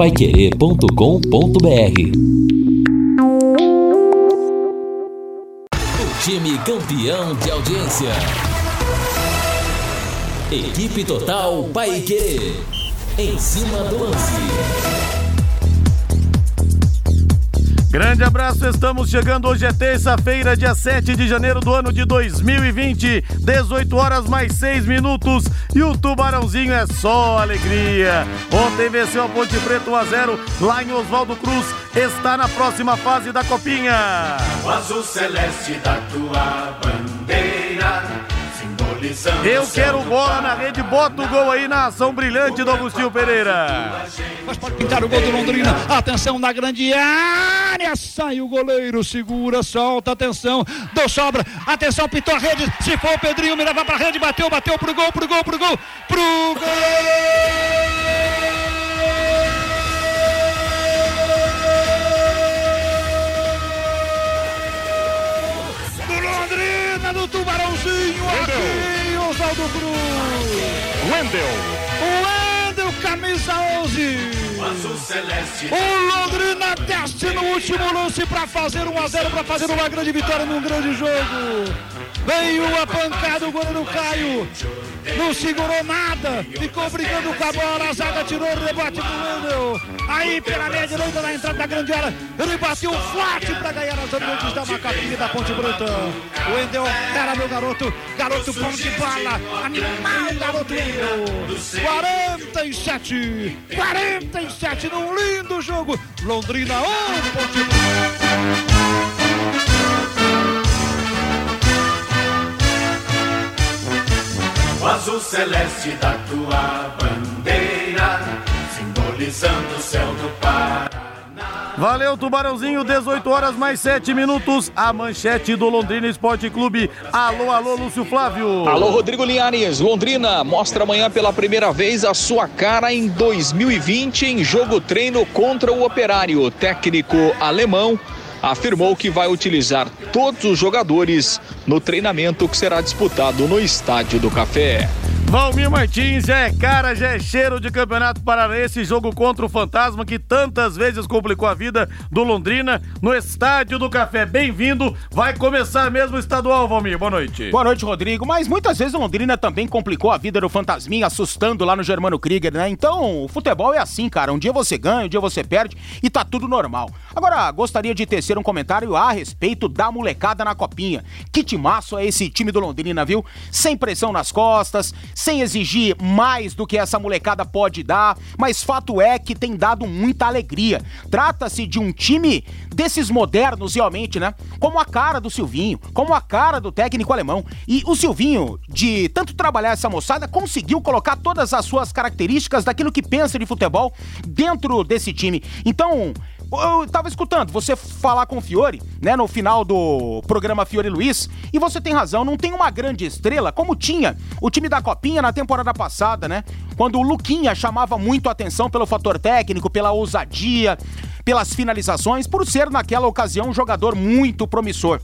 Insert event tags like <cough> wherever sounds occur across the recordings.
paiquerê.com.br O time campeão de audiência. Equipe Total Paiquerê. Em cima do lance. Grande abraço, estamos chegando. Hoje é terça-feira, dia 7 de janeiro do ano de 2020, 18 horas mais 6 minutos. E o Tubarãozinho é só alegria. Ontem venceu a Ponte Preta 1 a 0 lá em Oswaldo Cruz. Está na próxima fase da Copinha. O azul celeste da tua bandeira eu quero bola na rede, bota o gol aí na ação brilhante do Agostinho Pereira. Mas pode pintar o gol do Londrina. Atenção na grande área. Sai o goleiro, segura, solta, atenção. Deu sobra. Atenção, pintou a rede. Se for o Pedrinho, me leva pra rede. Bateu, bateu pro gol, pro gol, pro gol. Pro gol! do Tubarãozinho aqui, Oswaldo Cruz. Wendel. Wendel, camisa 11. O Londrina desce no último lance para fazer 1 a 0 para fazer uma grande vitória num grande jogo. Veio a pancada, o goleiro Caio não segurou nada, ficou brigando com a bola, a zaga tirou o rebote do Wendel. Aí pela meia direita na entrada da grande área, ele bateu forte para ganhar as ambientes da Macapinha da Ponte Bruta. O Wendel era meu garoto, garoto bom de bala, animal garoto Wendel. 47, 47 num lindo jogo. Londrina 1, Ponte Bruta. O azul celeste da tua bandeira, simbolizando o céu do Paraná. Valeu, Tubarãozinho, 18 horas mais 7 minutos. A manchete do Londrina Esporte Clube. Alô, alô, Lúcio Flávio. Alô, Rodrigo Linhares. Londrina mostra amanhã pela primeira vez a sua cara em 2020 em jogo treino contra o Operário. Técnico alemão afirmou que vai utilizar todos os jogadores no treinamento que será disputado no Estádio do Café. Valmir Martins é cara, já é cheiro de campeonato paranaense, jogo contra o Fantasma que tantas vezes complicou a vida do Londrina no Estádio do Café. Bem-vindo, vai começar mesmo o estadual, Valmir. Boa noite. Boa noite, Rodrigo. Mas muitas vezes o Londrina também complicou a vida do Fantasminha, assustando lá no Germano Krieger, né? Então, o futebol é assim, cara. Um dia você ganha, um dia você perde e tá tudo normal. Agora, gostaria de tecer um comentário a respeito da molecada na copinha. Que timaço é esse time do Londrina, viu? Sem pressão nas costas, sem exigir mais do que essa molecada pode dar, mas fato é que tem dado muita alegria. Trata-se de um time desses modernos, realmente, né? Como a cara do Silvinho, como a cara do técnico alemão. E o Silvinho, de tanto trabalhar essa moçada, conseguiu colocar todas as suas características daquilo que pensa de futebol dentro desse time. Então, eu tava escutando você falar com o Fiore, né, no final do programa Fiore Luiz, e você tem razão, não tem uma grande estrela como tinha o time da Copinha na temporada passada, né? Quando o Luquinha chamava muito a atenção pelo fator técnico, pela ousadia, pelas finalizações, por ser naquela ocasião um jogador muito promissor.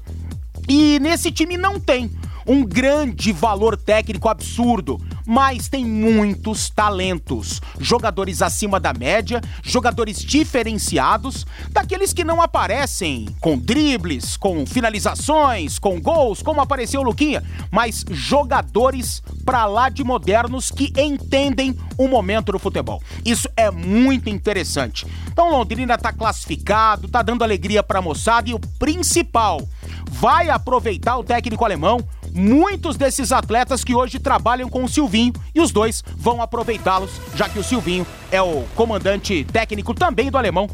E nesse time não tem um grande valor técnico absurdo, mas tem muitos talentos. Jogadores acima da média, jogadores diferenciados, daqueles que não aparecem com dribles, com finalizações, com gols, como apareceu o Luquinha, mas jogadores pra lá de modernos que entendem o momento do futebol. Isso é muito interessante. Então Londrina tá classificado, tá dando alegria pra moçada e o principal, vai aproveitar o técnico alemão muitos desses atletas que hoje trabalham com o Silvinho e os dois vão aproveitá-los, já que o Silvinho é o comandante técnico também do alemão,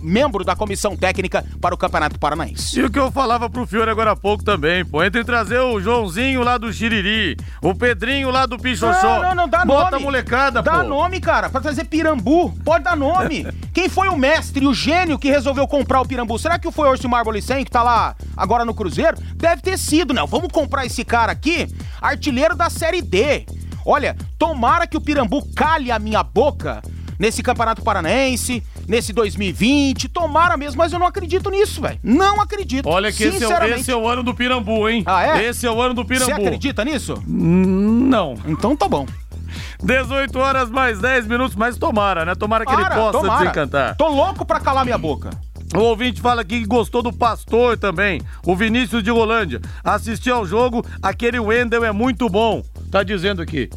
membro da comissão técnica para o Campeonato Paranaense. E o que eu falava pro Fiore agora há pouco também, pô, entre trazer o Joãozinho lá do Xiriri, o Pedrinho lá do Pichoxó. Não, não, não, dá Bota nome. a molecada, dá pô. nome, cara, pra trazer Pirambu, pode dar nome. <laughs> Quem foi o mestre, o gênio que resolveu comprar o Pirambu? Será que foi o Orsi Marbolicen que tá lá agora no Cruzeiro? Deve ter sido, não. Vamos comprar esse cara aqui, artilheiro da Série D. Olha, tomara que o Pirambu calhe a minha boca nesse Campeonato Paranaense, nesse 2020. Tomara mesmo, mas eu não acredito nisso, velho. Não acredito. Olha que esse é, esse é o ano do Pirambu, hein? Ah, é? Esse é o ano do Pirambu. Você acredita nisso? Não. Então tá bom. 18 horas mais 10 minutos, mas tomara, né? Tomara que ele possa tomara. desencantar. Tô louco pra calar minha boca. O ouvinte fala aqui que gostou do Pastor também, o Vinícius de Rolândia. Assistir ao jogo, aquele Wendel é muito bom, tá dizendo aqui.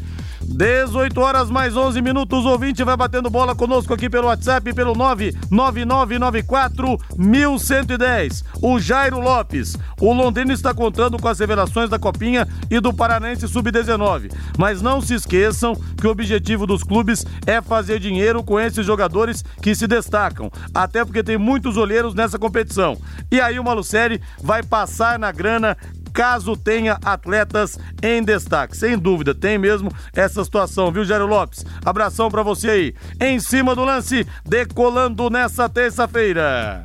18 horas mais 11 minutos. O ouvinte vai batendo bola conosco aqui pelo WhatsApp, pelo 99994 1110. O Jairo Lopes. O Londrina está contando com as revelações da Copinha e do Paranense Sub-19. Mas não se esqueçam que o objetivo dos clubes é fazer dinheiro com esses jogadores que se destacam. Até porque tem muitos olheiros nessa competição. E aí o Malucelli vai passar na grana caso tenha atletas em destaque. Sem dúvida, tem mesmo essa situação, viu, Jairo Lopes? Abração para você aí. Em cima do lance, decolando nessa terça-feira.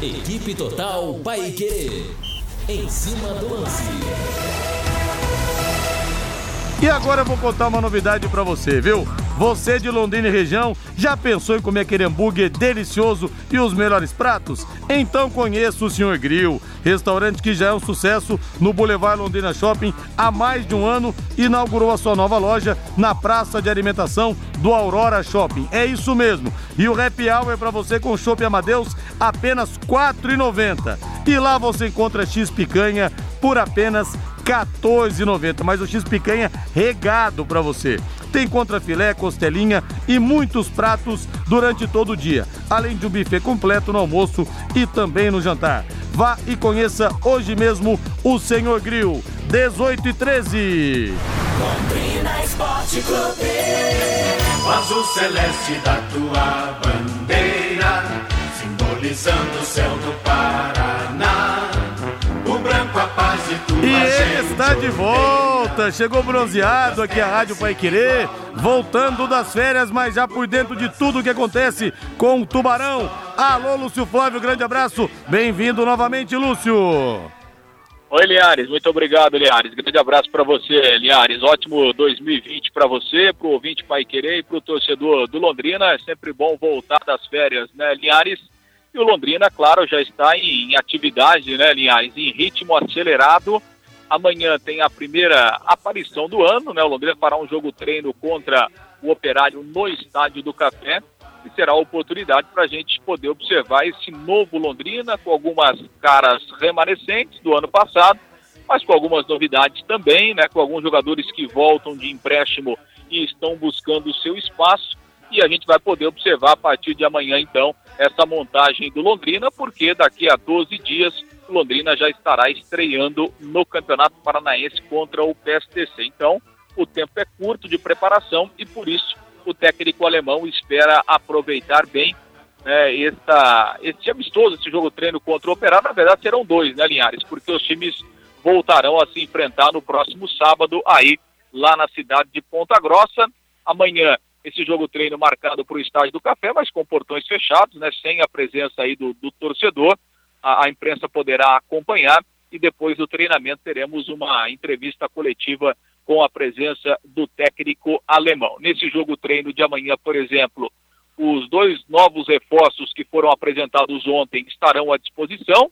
Equipe Total Paique. Em cima do lance. E agora eu vou contar uma novidade para você, viu? Você de Londrina e região já pensou em comer aquele hambúrguer delicioso e os melhores pratos? Então conheça o Senhor Grill, restaurante que já é um sucesso no Boulevard Londrina Shopping há mais de um ano e inaugurou a sua nova loja na praça de alimentação do Aurora Shopping. É isso mesmo. E o Happy Hour é para você com Shopping Amadeus apenas R$ 4,90. E lá você encontra X picanha por apenas R$ 14,90. Mas o X picanha regado para você. Tem contrafilé, costelinha e muitos pratos durante todo o dia, além de um buffet completo no almoço e também no jantar. Vá e conheça hoje mesmo o Senhor Grill, 18 e 13. Londrina Esporte Clube. O azul celeste da tua bandeira, simbolizando o céu do Paraná. O branco a paz e tua E ele está de volta, chegou bronzeado aqui a Rádio Pai Querer, voltando das férias, mas já por dentro de tudo que acontece com o Tubarão. Alô, Lúcio Flávio, grande abraço, bem-vindo novamente, Lúcio. Oi, Liares, muito obrigado, Liares. Grande abraço para você, Liares. Ótimo 2020 para você, para o ouvinte Pai Querer e para o torcedor do Londrina. É sempre bom voltar das férias, né, Liares? E o Londrina, claro, já está em, em atividade, né, Linhares? Em ritmo acelerado. Amanhã tem a primeira aparição do ano, né? O Londrina fará um jogo treino contra o Operário no Estádio do Café. E será a oportunidade para a gente poder observar esse novo Londrina com algumas caras remanescentes do ano passado, mas com algumas novidades também, né? Com alguns jogadores que voltam de empréstimo e estão buscando o seu espaço. E a gente vai poder observar a partir de amanhã, então, essa montagem do Londrina, porque daqui a 12 dias Londrina já estará estreando no Campeonato Paranaense contra o PSTC. Então, o tempo é curto de preparação e por isso o técnico alemão espera aproveitar bem né, essa, esse amistoso, esse jogo treino contra o Operário. Na verdade, serão dois, né, Linhares? Porque os times voltarão a se enfrentar no próximo sábado, aí lá na cidade de Ponta Grossa. Amanhã esse jogo treino marcado para o estádio do Café, mas com portões fechados, né, sem a presença aí do, do torcedor. A, a, imprensa poderá acompanhar e depois do treinamento teremos uma entrevista coletiva com a presença do técnico alemão. Nesse jogo treino de amanhã, por exemplo, os dois novos reforços que foram apresentados ontem estarão à disposição.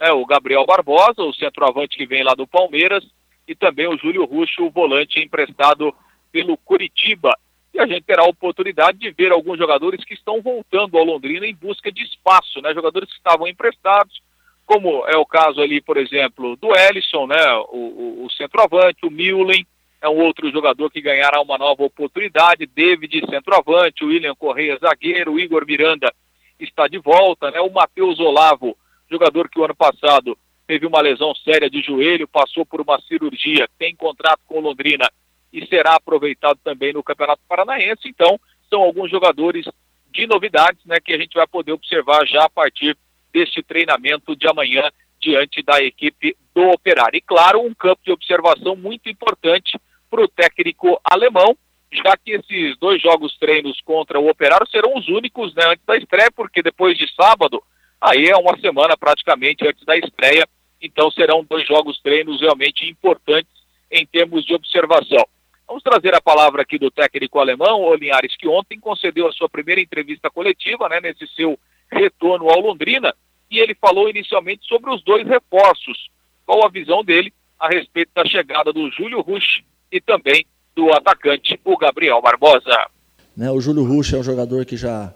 Né, o Gabriel Barbosa, o centroavante que vem lá do Palmeiras, e também o Júlio Ruxo, o volante emprestado pelo Curitiba e a gente terá a oportunidade de ver alguns jogadores que estão voltando ao Londrina em busca de espaço, né? Jogadores que estavam emprestados, como é o caso ali, por exemplo, do Ellison, né? O, o, o centroavante, o Milen, é um outro jogador que ganhará uma nova oportunidade, David, centroavante, o William Correia, zagueiro, o Igor Miranda está de volta, né? O Matheus Olavo, jogador que o ano passado teve uma lesão séria de joelho, passou por uma cirurgia, tem contrato com o Londrina e será aproveitado também no Campeonato Paranaense. Então, são alguns jogadores de novidades né, que a gente vai poder observar já a partir deste treinamento de amanhã diante da equipe do Operário. E claro, um campo de observação muito importante para o técnico alemão, já que esses dois jogos treinos contra o Operário serão os únicos né, antes da estreia, porque depois de sábado, aí é uma semana praticamente antes da estreia, então serão dois jogos treinos realmente importantes em termos de observação. Vamos trazer a palavra aqui do técnico alemão, o Linhares, que ontem concedeu a sua primeira entrevista coletiva, né, nesse seu retorno ao Londrina, e ele falou inicialmente sobre os dois reforços. Qual a visão dele a respeito da chegada do Júlio Rush e também do atacante, o Gabriel Barbosa. Né, o Júlio Ruxa é um jogador que já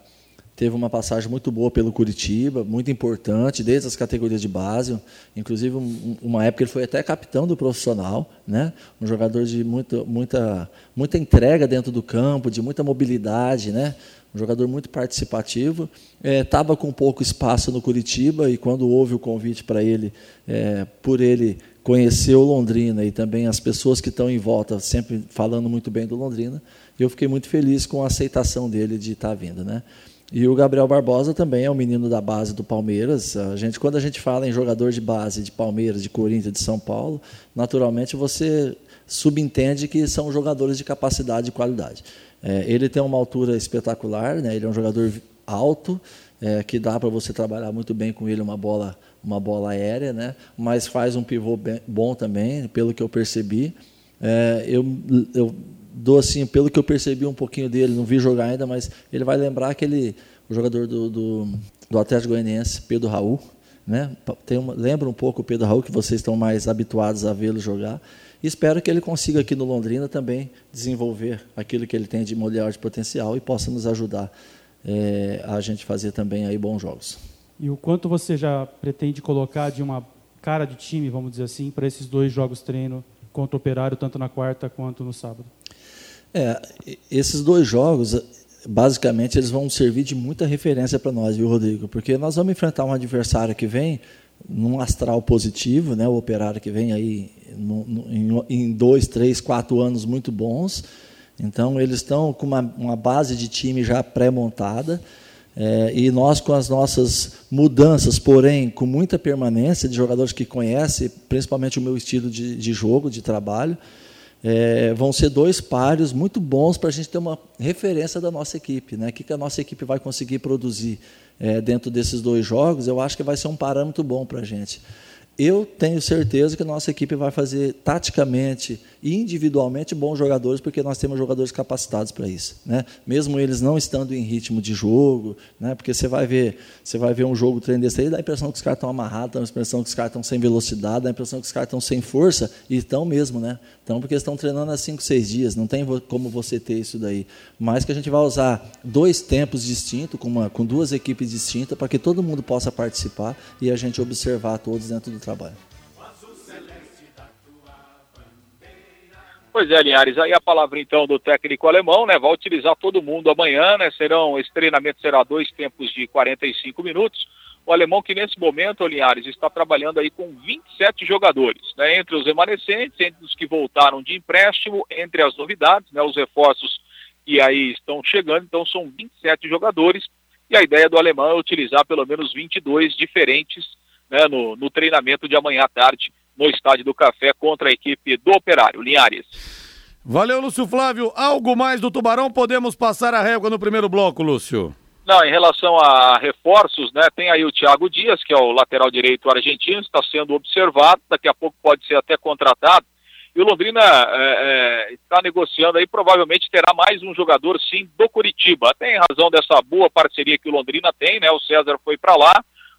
teve uma passagem muito boa pelo Curitiba, muito importante, desde as categorias de base. Inclusive, uma época ele foi até capitão do profissional, né? um jogador de muita, muita, muita entrega dentro do campo, de muita mobilidade, né? um jogador muito participativo. Estava é, com pouco espaço no Curitiba e quando houve o convite para ele, é, por ele conhecer o Londrina e também as pessoas que estão em volta, sempre falando muito bem do Londrina, eu fiquei muito feliz com a aceitação dele de estar tá vindo. Né? E o Gabriel Barbosa também é um menino da base do Palmeiras. A gente, quando a gente fala em jogador de base de Palmeiras, de Corinthians, de São Paulo, naturalmente você subentende que são jogadores de capacidade e qualidade. É, ele tem uma altura espetacular, né? ele é um jogador alto, é, que dá para você trabalhar muito bem com ele uma bola, uma bola aérea, né? mas faz um pivô bem, bom também, pelo que eu percebi. É, eu, eu dou assim, pelo que eu percebi um pouquinho dele, não vi jogar ainda, mas ele vai lembrar aquele o jogador do, do, do Atlético Goianiense, Pedro Raul, né? Tem uma, lembra um pouco o Pedro Raul que vocês estão mais habituados a vê-lo jogar. E espero que ele consiga aqui no Londrina também desenvolver aquilo que ele tem de molhar de potencial e possa nos ajudar é, a gente fazer também aí bons jogos. E o quanto você já pretende colocar de uma cara de time, vamos dizer assim, para esses dois jogos treino contra o Operário, tanto na quarta quanto no sábado? É, esses dois jogos, basicamente, eles vão servir de muita referência para nós, viu, Rodrigo? Porque nós vamos enfrentar um adversário que vem num astral positivo, né? o operário que vem aí no, no, em, dois, três, quatro anos muito bons. Então, eles estão com uma, uma base de time já pré-montada. É, e nós, com as nossas mudanças, porém, com muita permanência de jogadores que conhecem, principalmente o meu estilo de, de jogo, de trabalho, é, vão ser dois páreos muito bons para a gente ter uma referência da nossa equipe. Né? O que, que a nossa equipe vai conseguir produzir é, dentro desses dois jogos, eu acho que vai ser um parâmetro bom para a gente. Eu tenho certeza que nossa equipe vai fazer taticamente e individualmente bons jogadores, porque nós temos jogadores capacitados para isso, né? Mesmo eles não estando em ritmo de jogo, né? Porque você vai ver, você vai ver um jogo treino desse aí, dá a impressão que os caras estão amarrados, dá a impressão que os caras estão sem velocidade, dá a impressão que os caras estão sem força e estão mesmo, né? Então, porque estão treinando há cinco, seis dias, não tem como você ter isso daí. Mas que a gente vai usar dois tempos distintos, com, uma, com duas equipes distintas, para que todo mundo possa participar e a gente observar todos dentro do trabalho. Pois é, Linhares, aí a palavra então do técnico alemão, né? Vai utilizar todo mundo amanhã, né? Serão, esse treinamento será dois tempos de 45 minutos. O alemão que nesse momento, Linhares, está trabalhando aí com 27 jogadores, né? Entre os remanescentes, entre os que voltaram de empréstimo, entre as novidades, né? Os reforços que aí estão chegando, então são 27 jogadores. E a ideia do alemão é utilizar pelo menos 22 diferentes né, no, no treinamento de amanhã à tarde no Estádio do Café contra a equipe do Operário. Linhares. Valeu, Lúcio Flávio. Algo mais do Tubarão? Podemos passar a régua no primeiro bloco, Lúcio? Não, em relação a reforços, né, tem aí o Thiago Dias, que é o lateral direito argentino, está sendo observado, daqui a pouco pode ser até contratado. E o Londrina é, é, está negociando aí, provavelmente terá mais um jogador, sim, do Curitiba. Tem razão dessa boa parceria que o Londrina tem, né? O César foi para lá,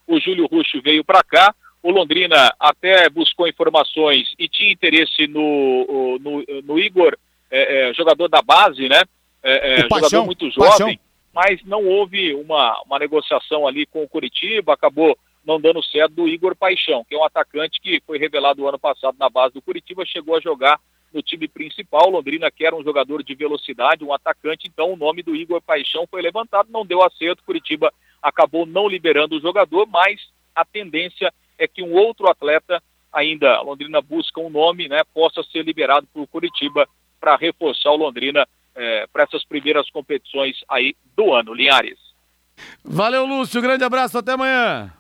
o Júlio Ruxo veio para cá. O Londrina até buscou informações e tinha interesse no, no, no Igor, é, é, jogador da base, né? É, é jogador paixão, muito jovem, paixão. mas não houve uma, uma negociação ali com o Curitiba, acabou não dando certo do Igor Paixão, que é um atacante que foi revelado ano passado na base do Curitiba, chegou a jogar no time principal. Londrina quer um jogador de velocidade, um atacante, então o nome do Igor Paixão foi levantado, não deu acerto. Curitiba acabou não liberando o jogador, mas a tendência é que um outro atleta, ainda Londrina busca um nome, né, possa ser liberado por Curitiba para reforçar o Londrina é, para essas primeiras competições aí do ano. Linhares. Valeu, Lúcio. Grande abraço. Até amanhã.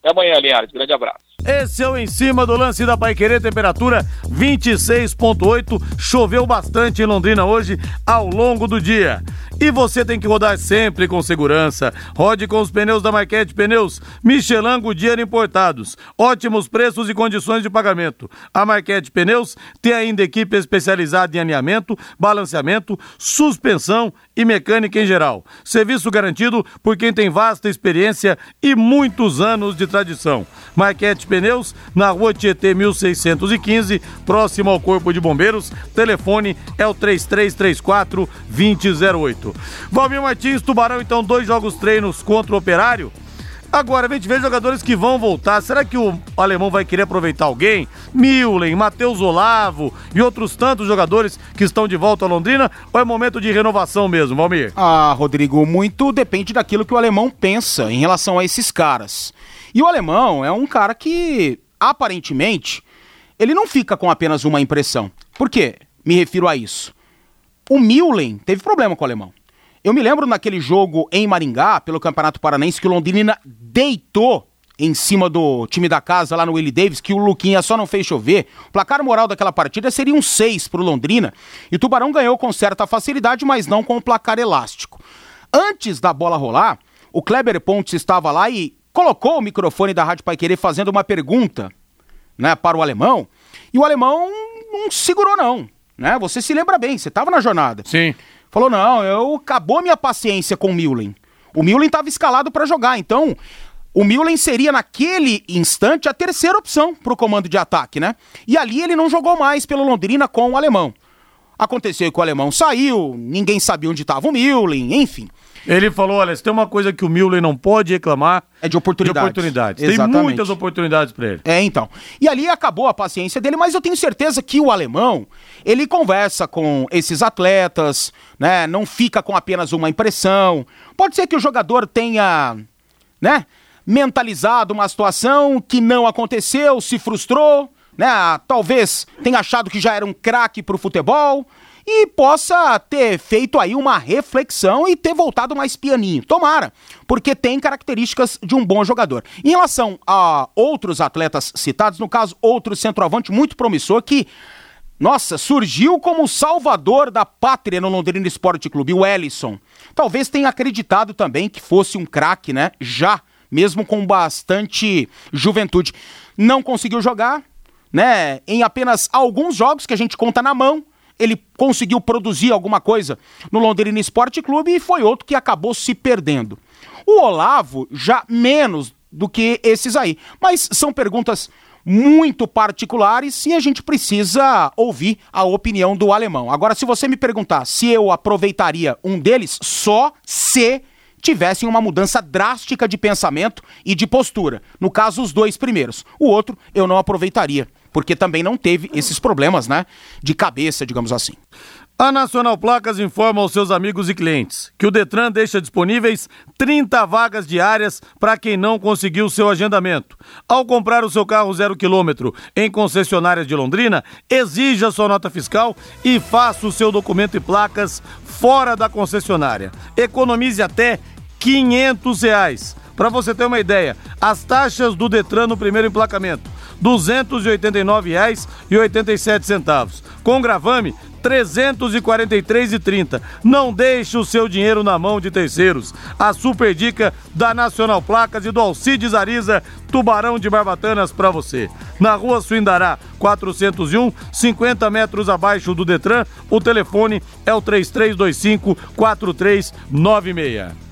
Até amanhã, Linhares. Grande abraço. Esse é o em cima do lance da Paiquerê, temperatura 26.8. Choveu bastante em Londrina hoje ao longo do dia. E você tem que rodar sempre com segurança. Rode com os pneus da Marquete Pneus Michelin Goodyear importados. Ótimos preços e condições de pagamento. A Marquete Pneus tem ainda equipe especializada em alinhamento, balanceamento, suspensão e mecânica em geral. Serviço garantido por quem tem vasta experiência e muitos anos de tradição. Marquete Pneus, na rua Tietê 1615, próximo ao Corpo de Bombeiros. Telefone é o 3334 2008. Valmir Martins, Tubarão, então, dois jogos treinos contra o Operário. Agora, a gente vê jogadores que vão voltar. Será que o alemão vai querer aproveitar alguém? Milen, Matheus Olavo e outros tantos jogadores que estão de volta a Londrina? Ou é momento de renovação mesmo, Valmir? Ah, Rodrigo, muito depende daquilo que o alemão pensa em relação a esses caras. E o alemão é um cara que, aparentemente, ele não fica com apenas uma impressão. Por quê? Me refiro a isso. O Milen teve problema com o alemão. Eu me lembro naquele jogo em Maringá, pelo Campeonato Paranaense, que o Londrina deitou em cima do time da casa lá no Willie Davis, que o Luquinha só não fez chover. O placar moral daquela partida seria um 6 pro Londrina. E o Tubarão ganhou com certa facilidade, mas não com o placar elástico. Antes da bola rolar, o Kleber Pontes estava lá e colocou o microfone da Rádio Pai fazendo uma pergunta né, para o alemão. E o alemão não segurou, não. Né? Você se lembra bem, você estava na jornada. Sim. Falou: não, eu acabou minha paciência com o Milen. O Milen estava escalado para jogar, então o Milen seria naquele instante a terceira opção para o comando de ataque, né? E ali ele não jogou mais pelo Londrina com o alemão. Aconteceu que o alemão saiu, ninguém sabia onde estava o Milen, enfim. Ele falou: olha, se tem uma coisa que o Müller não pode reclamar. É de oportunidades. De oportunidades. Exatamente. Tem muitas oportunidades para ele. É, então. E ali acabou a paciência dele, mas eu tenho certeza que o alemão, ele conversa com esses atletas, né? Não fica com apenas uma impressão. Pode ser que o jogador tenha, né? Mentalizado uma situação que não aconteceu, se frustrou, né? Talvez tenha achado que já era um craque pro futebol e possa ter feito aí uma reflexão e ter voltado mais pianinho. Tomara, porque tem características de um bom jogador. Em relação a outros atletas citados, no caso, outro centroavante muito promissor que nossa, surgiu como salvador da pátria no Londrina Esporte Clube, o Ellison. Talvez tenha acreditado também que fosse um craque, né? Já, mesmo com bastante juventude. Não conseguiu jogar, né? Em apenas alguns jogos que a gente conta na mão, ele conseguiu produzir alguma coisa no Londrina Esporte Clube e foi outro que acabou se perdendo. O Olavo já menos do que esses aí, mas são perguntas muito particulares e a gente precisa ouvir a opinião do alemão. Agora, se você me perguntar se eu aproveitaria um deles, só se tivessem uma mudança drástica de pensamento e de postura. No caso, os dois primeiros. O outro eu não aproveitaria porque também não teve esses problemas, né, de cabeça, digamos assim. A Nacional Placas informa aos seus amigos e clientes que o Detran deixa disponíveis 30 vagas diárias para quem não conseguiu seu agendamento. Ao comprar o seu carro zero quilômetro em concessionárias de Londrina, exija sua nota fiscal e faça o seu documento e placas fora da concessionária. Economize até 500 reais. Para você ter uma ideia, as taxas do Detran no primeiro emplacamento R$ 289,87. Com gravame, R$ 343,30. Não deixe o seu dinheiro na mão de terceiros. A super dica da Nacional Placas e do Alcides Ariza, Tubarão de Barbatanas para você. Na rua Suindará, 401, 50 metros abaixo do Detran, o telefone é o 3325 4396.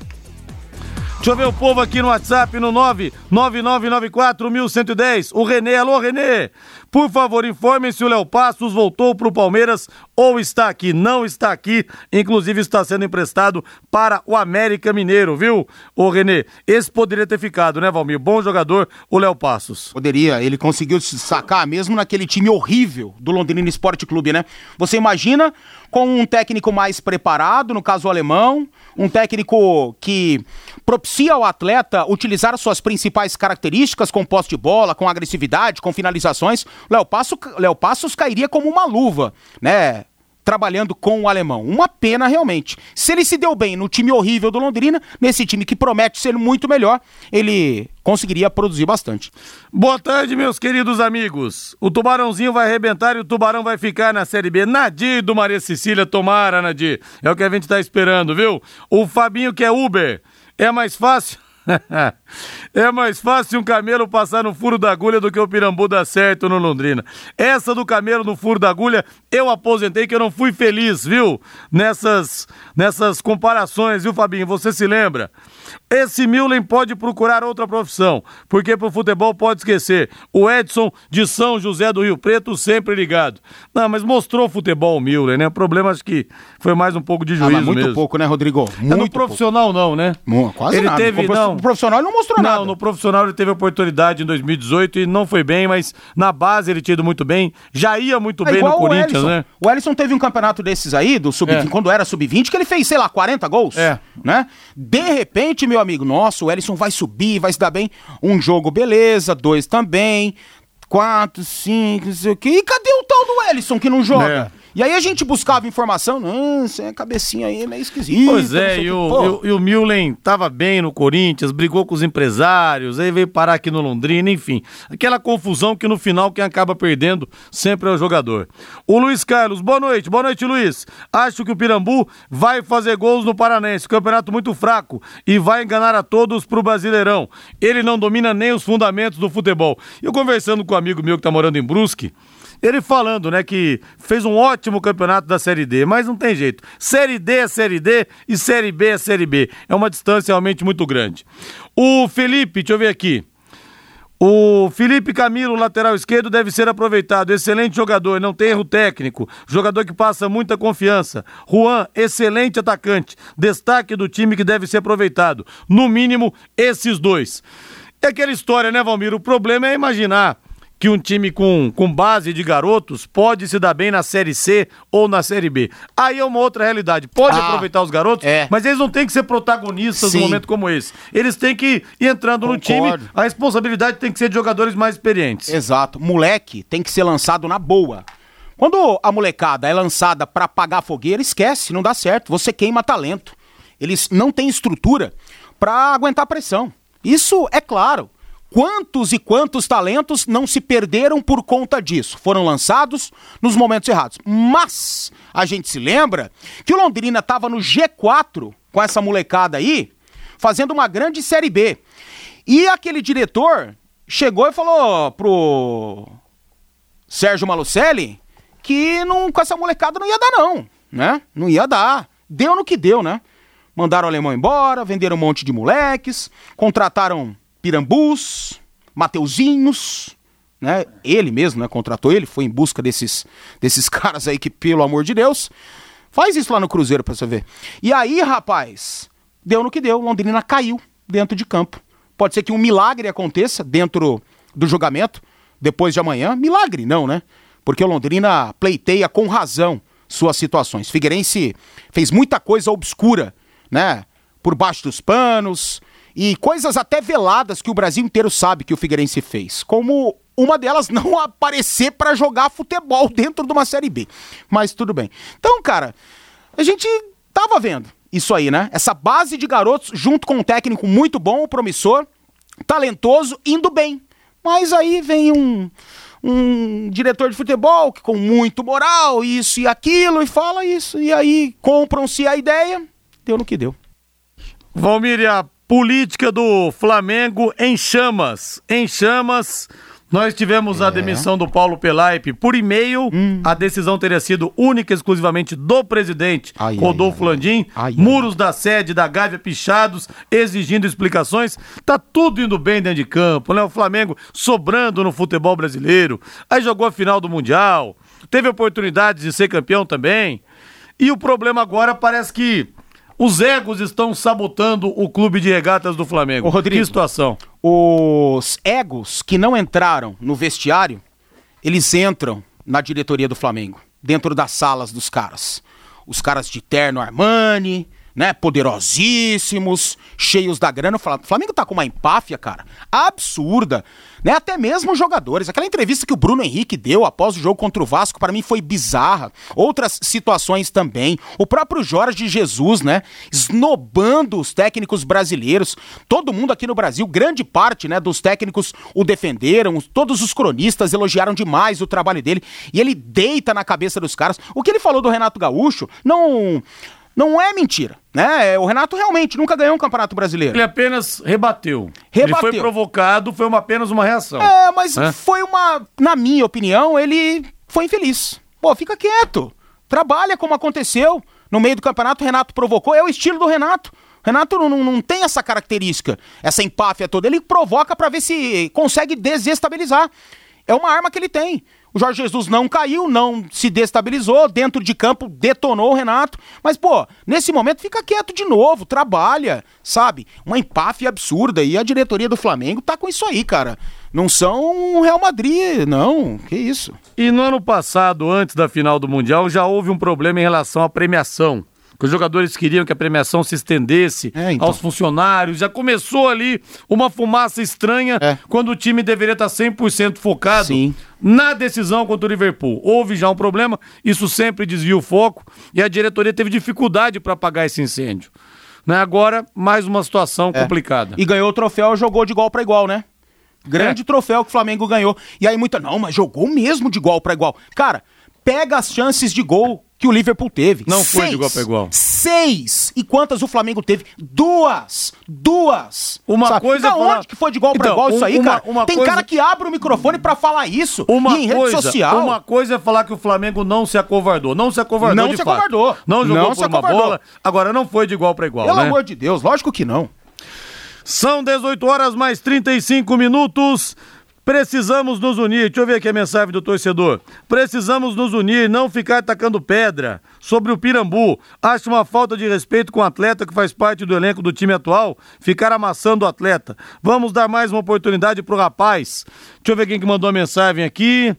Deixa eu ver o povo aqui no WhatsApp no 999941110. O Renê, alô Renê. Por favor, informem se o Léo Passos voltou para o Palmeiras ou está aqui. Não está aqui, inclusive está sendo emprestado para o América Mineiro, viu? Ô Renê, esse poderia ter ficado, né, Valmir? Bom jogador, o Léo Passos. Poderia, ele conseguiu se sacar mesmo naquele time horrível do Londrina Esporte Clube, né? Você imagina com um técnico mais preparado, no caso o alemão, um técnico que propicia ao atleta utilizar suas principais características com posse de bola, com agressividade, com finalizações. Léo Passos, Léo Passos cairia como uma luva, né? trabalhando com o alemão. Uma pena realmente. Se ele se deu bem no time horrível do Londrina, nesse time que promete ser muito melhor, ele conseguiria produzir bastante. Boa tarde, meus queridos amigos. O Tubarãozinho vai arrebentar e o Tubarão vai ficar na Série B. Nadir do Maria Cecília, tomara, Nadir. É o que a gente tá esperando, viu? O Fabinho que é Uber. É mais fácil <laughs> é mais fácil um camelo passar no furo da agulha do que o Pirambu dar certo no Londrina. Essa do camelo no furo da agulha, eu aposentei que eu não fui feliz, viu? Nessas, nessas comparações, viu, Fabinho? Você se lembra? Esse Milen pode procurar outra profissão, porque pro futebol pode esquecer. O Edson de São José do Rio Preto sempre ligado. Não, mas mostrou futebol o Milen, né? O problema acho que foi mais um pouco de juízo ah, muito mesmo. pouco, né, Rodrigo? Muito é no profissional pouco. não, né? quase ele nada. Teve, não, no profissional ele não mostrou não, nada. Não, no profissional ele teve oportunidade em 2018 e não foi bem, mas na base ele tinha ido muito bem. Já ia muito é bem no Corinthians, o né? O Ellison teve um campeonato desses aí, do sub-20, é. quando era sub-20, que ele fez, sei lá, 40 gols. É. Né? De repente, meu amigo, nossa, o Ellison vai subir, vai se dar bem. Um jogo, beleza, dois também, quatro, cinco, não sei o quê. E cadê o tal do Ellison que não joga? É. E aí a gente buscava informação, não, essa cabecinha aí é meio esquisita. Pois é, e o, e, o Milen tava bem no Corinthians, brigou com os empresários, aí veio parar aqui no Londrina, enfim. Aquela confusão que no final quem acaba perdendo sempre é o jogador. O Luiz Carlos, boa noite, boa noite Luiz. Acho que o Pirambu vai fazer gols no Paranense, campeonato muito fraco e vai enganar a todos pro Brasileirão. Ele não domina nem os fundamentos do futebol. Eu conversando com um amigo meu que tá morando em Brusque, ele falando, né, que fez um ótimo campeonato da Série D, mas não tem jeito. Série D é Série D e Série B é Série B. É uma distância realmente muito grande. O Felipe, deixa eu ver aqui. O Felipe Camilo, lateral esquerdo, deve ser aproveitado. Excelente jogador, não tem erro técnico. Jogador que passa muita confiança. Juan, excelente atacante. Destaque do time que deve ser aproveitado. No mínimo, esses dois. É aquela história, né, Valmir? O problema é imaginar que um time com, com base de garotos pode se dar bem na Série C ou na Série B. Aí é uma outra realidade. Pode ah, aproveitar os garotos, é. mas eles não têm que ser protagonistas Sim. num momento como esse. Eles têm que ir entrando Concordo. no time, a responsabilidade tem que ser de jogadores mais experientes. Exato. Moleque tem que ser lançado na boa. Quando a molecada é lançada para apagar fogueira, esquece, não dá certo. Você queima talento. Eles não têm estrutura para aguentar pressão. Isso é claro. Quantos e quantos talentos não se perderam por conta disso? Foram lançados nos momentos errados. Mas a gente se lembra que o Londrina estava no G4 com essa molecada aí, fazendo uma grande Série B. E aquele diretor chegou e falou pro Sérgio Malucelli que não, com essa molecada não ia dar, não. Né? Não ia dar. Deu no que deu, né? Mandaram o alemão embora, venderam um monte de moleques, contrataram Pirambus, Mateuzinhos, né? Ele mesmo, né? Contratou ele, foi em busca desses, desses <laughs> caras aí que, pelo amor de Deus, faz isso lá no Cruzeiro pra você ver. E aí, rapaz, deu no que deu. Londrina caiu dentro de campo. Pode ser que um milagre aconteça dentro do julgamento, depois de amanhã. Milagre, não, né? Porque o Londrina pleiteia com razão suas situações. Figueirense fez muita coisa obscura, né? Por baixo dos panos, e coisas até veladas que o Brasil inteiro sabe que o Figueirense fez, como uma delas <laughs> não aparecer para jogar futebol dentro de uma Série B. Mas tudo bem. Então, cara, a gente tava vendo isso aí, né? Essa base de garotos junto com um técnico muito bom, promissor, talentoso, indo bem. Mas aí vem um um diretor de futebol que com muito moral, isso e aquilo, e fala isso, e aí compram-se a ideia, deu no que deu. Valmir, a Política do Flamengo em chamas. Em chamas. Nós tivemos é. a demissão do Paulo Pelaipe por e-mail. Hum. A decisão teria sido única e exclusivamente do presidente ai, Rodolfo ai, Landim. Ai, Muros da sede da Gávea pichados, exigindo explicações. Tá tudo indo bem dentro de campo, né? O Flamengo sobrando no futebol brasileiro. Aí jogou a final do Mundial. Teve oportunidade de ser campeão também. E o problema agora parece que os egos estão sabotando o clube de regatas do Flamengo. Ô, Rodrigo, que situação. Os egos que não entraram no vestiário, eles entram na diretoria do Flamengo, dentro das salas dos caras. Os caras de terno Armani, né, poderosíssimos, cheios da grana. O Flamengo tá com uma empáfia, cara, absurda, né? Até mesmo jogadores. Aquela entrevista que o Bruno Henrique deu após o jogo contra o Vasco, para mim foi bizarra. Outras situações também. O próprio Jorge Jesus, né, esnobando os técnicos brasileiros. Todo mundo aqui no Brasil, grande parte, né, dos técnicos o defenderam, todos os cronistas elogiaram demais o trabalho dele, e ele deita na cabeça dos caras. O que ele falou do Renato Gaúcho não não é mentira. Né? O Renato realmente nunca ganhou um campeonato brasileiro. Ele apenas rebateu. Rebateu. Ele foi provocado, foi uma, apenas uma reação. É, mas É. foi uma. Na minha opinião, ele foi infeliz. Pô, fica quieto. Trabalha como aconteceu. No meio do campeonato, o Renato provocou. É o estilo do Renato. O Renato não, não- não tem essa característica, essa empáfia toda. Ele provoca pra ver se consegue desestabilizar. É uma arma que ele tem. O Jorge Jesus não caiu, não se destabilizou, dentro de campo detonou o Renato. Mas, pô, nesse momento fica quieto de novo, trabalha, sabe? Uma empáfia absurda. E a diretoria do Flamengo tá com isso aí, cara. Não são o Real Madrid, não. Que isso. E no ano passado, antes da final do Mundial, já houve um problema em relação à premiação. Que os jogadores queriam que a premiação se estendesse É, então. aos funcionários. Já começou ali uma fumaça estranha É. quando o time deveria estar 100% focado Sim. na decisão contra o Liverpool. Houve já um problema, isso sempre desvia o foco e a diretoria teve dificuldade para apagar esse incêndio. Né? Agora, mais uma situação É. complicada. E ganhou o troféu, jogou de igual pra igual, né? Grande É. troféu que o Flamengo ganhou. E aí muita, não, mas jogou mesmo de igual pra igual. Cara, pega as chances de gol que o Liverpool teve. Não foi de Seis. igual pra igual. Seis! E quantas o Flamengo teve? Duas! Duas! Uma coisa Da falar- onde que foi de igual pra Então, igual isso um- aí, uma- cara? uma Tem coisa- cara que abre o microfone pra falar isso. Uma e em rede coisa, social. uma coisa é falar que o Flamengo não se acovardou. Não se acovardou Não de se fato. acovardou. Não jogou Não por uma acovardou. bola. Agora não foi de igual para igual, Pelo né? amor de Deus, lógico que não. São 18 horas mais 35 minutos. Precisamos nos unir. Deixa eu ver aqui a mensagem do torcedor. Precisamos nos unir, não ficar tacando pedra sobre o Pirambu. Acho uma falta de respeito com o atleta que faz parte do elenco do time atual, ficar amassando o atleta. Vamos dar mais uma oportunidade pro rapaz. Deixa eu ver quem que mandou a mensagem aqui.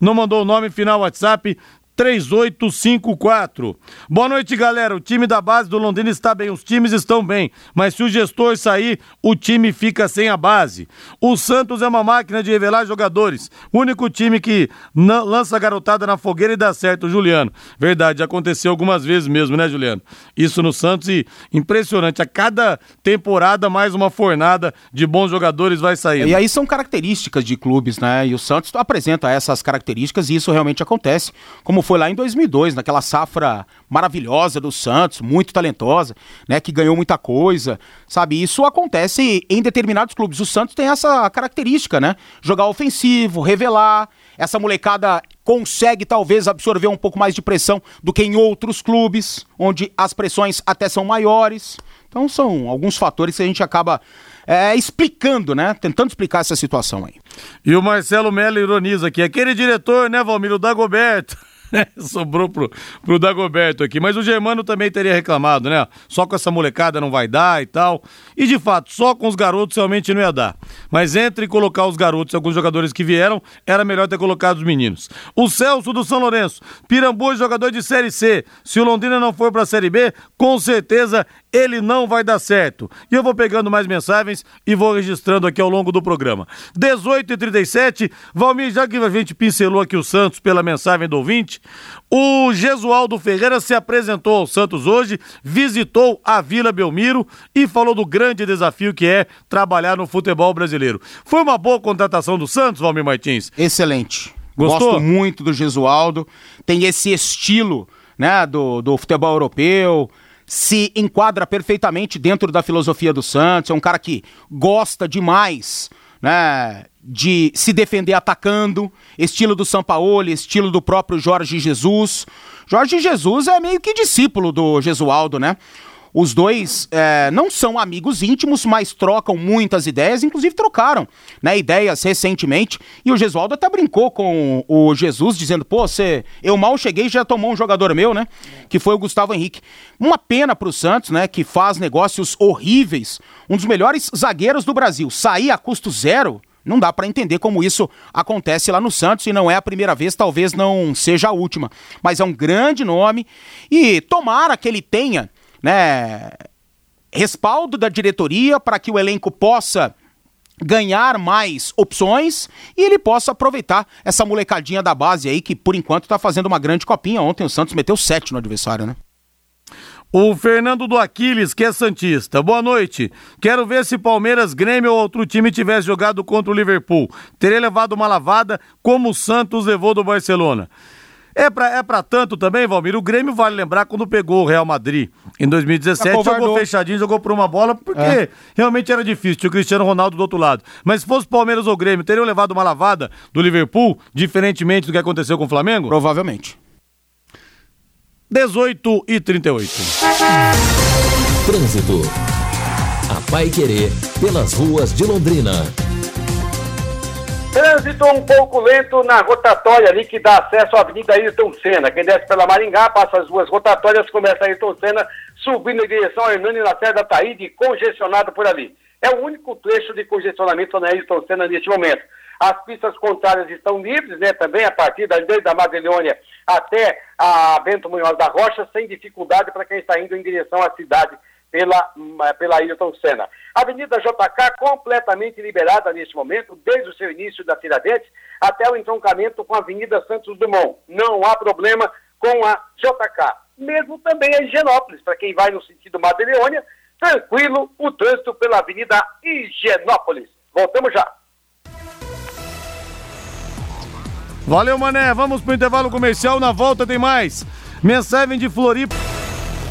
Não mandou o nome, final WhatsApp 3854. Boa noite, galera. O time da base do Londrina está bem, os times estão bem, mas se o gestor sair, o time fica sem a base. O Santos é uma máquina de revelar jogadores. O único time que lança a garotada na fogueira e dá certo, Juliano. Verdade, aconteceu algumas vezes mesmo, né, Juliano? Isso no Santos e impressionante. A cada temporada, mais uma fornada de bons jogadores vai sair. E aí são características de clubes, né? E o Santos apresenta essas características e isso realmente acontece, como foi lá em 2002, naquela safra maravilhosa do Santos, muito talentosa, né? Que ganhou muita coisa, sabe? Isso acontece em determinados clubes. O Santos tem essa característica, né? Jogar ofensivo, revelar. Essa molecada consegue talvez absorver um pouco mais de pressão do que em outros clubes, onde as pressões até são maiores. Então são alguns fatores que a gente acaba é, explicando, né? Tentando explicar essa situação aí. E o Marcelo Melo ironiza aqui, aquele diretor, né, Valmir, o Dagoberto. Né, Sobrou pro, pro Dagoberto aqui. Mas o Germano também teria reclamado, né? Só com essa molecada não vai dar e tal. E de fato, só com os garotos realmente não ia dar. Mas entre colocar os garotos e alguns jogadores que vieram, era melhor ter colocado os meninos. O Celso do São Lourenço. Pirambu é jogador de Série C. Se o Londrina não for pra Série B, com certeza ele não vai dar certo. E eu vou pegando mais mensagens e vou registrando aqui ao longo do programa. 18 e 37 Valmir, já que a gente pincelou aqui o Santos pela mensagem do ouvinte, o Gesualdo Ferreira se apresentou ao Santos hoje, visitou a Vila Belmiro e falou do grande desafio que é trabalhar no futebol brasileiro. Foi uma boa contratação do Santos, Valmir Martins? Excelente. Gostou? Gosto muito do Gesualdo. Tem esse estilo, né, do, do futebol europeu. Se enquadra perfeitamente dentro da filosofia do Santos. É um cara que gosta demais, né, de se defender atacando. Estilo do Sampaoli, estilo do próprio Jorge Jesus. Jorge Jesus é meio que discípulo do Gesualdo, né? Os dois é, não são amigos íntimos, mas trocam muitas ideias, inclusive trocaram né, ideias recentemente. E o Gesualdo até brincou com o Jesus, dizendo: pô, você, eu mal cheguei já tomou um jogador meu, né? Que foi o Gustavo Henrique. Uma pena pro Santos, né? Que faz negócios horríveis. Um dos melhores zagueiros do Brasil. Sair a custo zero. Não dá pra entender como isso acontece lá no Santos e não é a primeira vez, talvez não seja a última. Mas é um grande nome e tomara que ele tenha né, respaldo da diretoria para que o elenco possa ganhar mais opções e ele possa aproveitar essa molecadinha da base aí que por enquanto tá fazendo uma grande copinha. Ontem o Santos meteu sete no adversário, né? O Fernando do Aquiles, que é Santista. Boa noite. Quero ver se Palmeiras, Grêmio ou outro time tivesse jogado contra o Liverpool. Teria levado uma lavada como o Santos levou do Barcelona. É pra, é pra tanto também, Valmir. O Grêmio vale lembrar quando pegou o Real Madrid em 2017, jogou fechadinho, jogou por uma bola, porque é. realmente era difícil. Tinha o Cristiano Ronaldo do outro lado. Mas se fosse Palmeiras ou Grêmio, teriam levado uma lavada do Liverpool, diferentemente do que aconteceu com o Flamengo? Provavelmente. 18 e 38. Trânsito. A Pai Querer pelas ruas de Londrina. Trânsito um pouco lento na rotatória ali que dá acesso à Avenida Ayrton Senna. Quem desce pela Maringá, passa as duas rotatórias, começa a Ayrton Senna, subindo em direção a Hernani Lacerda Taíde, congestionado por ali. É o único trecho de congestionamento na Ayrton Senna neste momento. As pistas contrárias estão livres, né? Também a partir da, desde a Madelhônia até a Bento Munhoz da Rocha, sem dificuldade para quem está indo em direção à cidade pela, pela Ayrton Senna. Avenida JK completamente liberada neste momento, desde o seu início da Tiradentes até o entroncamento com a Avenida Santos Dumont. Não há problema com a JK. Mesmo também a Higienópolis, para quem vai no sentido Madeleônia, tranquilo o trânsito pela Avenida Higienópolis. Voltamos já. Valeu, Mané. Vamos pro intervalo comercial. Na volta tem mais. Mensagem de Floripa.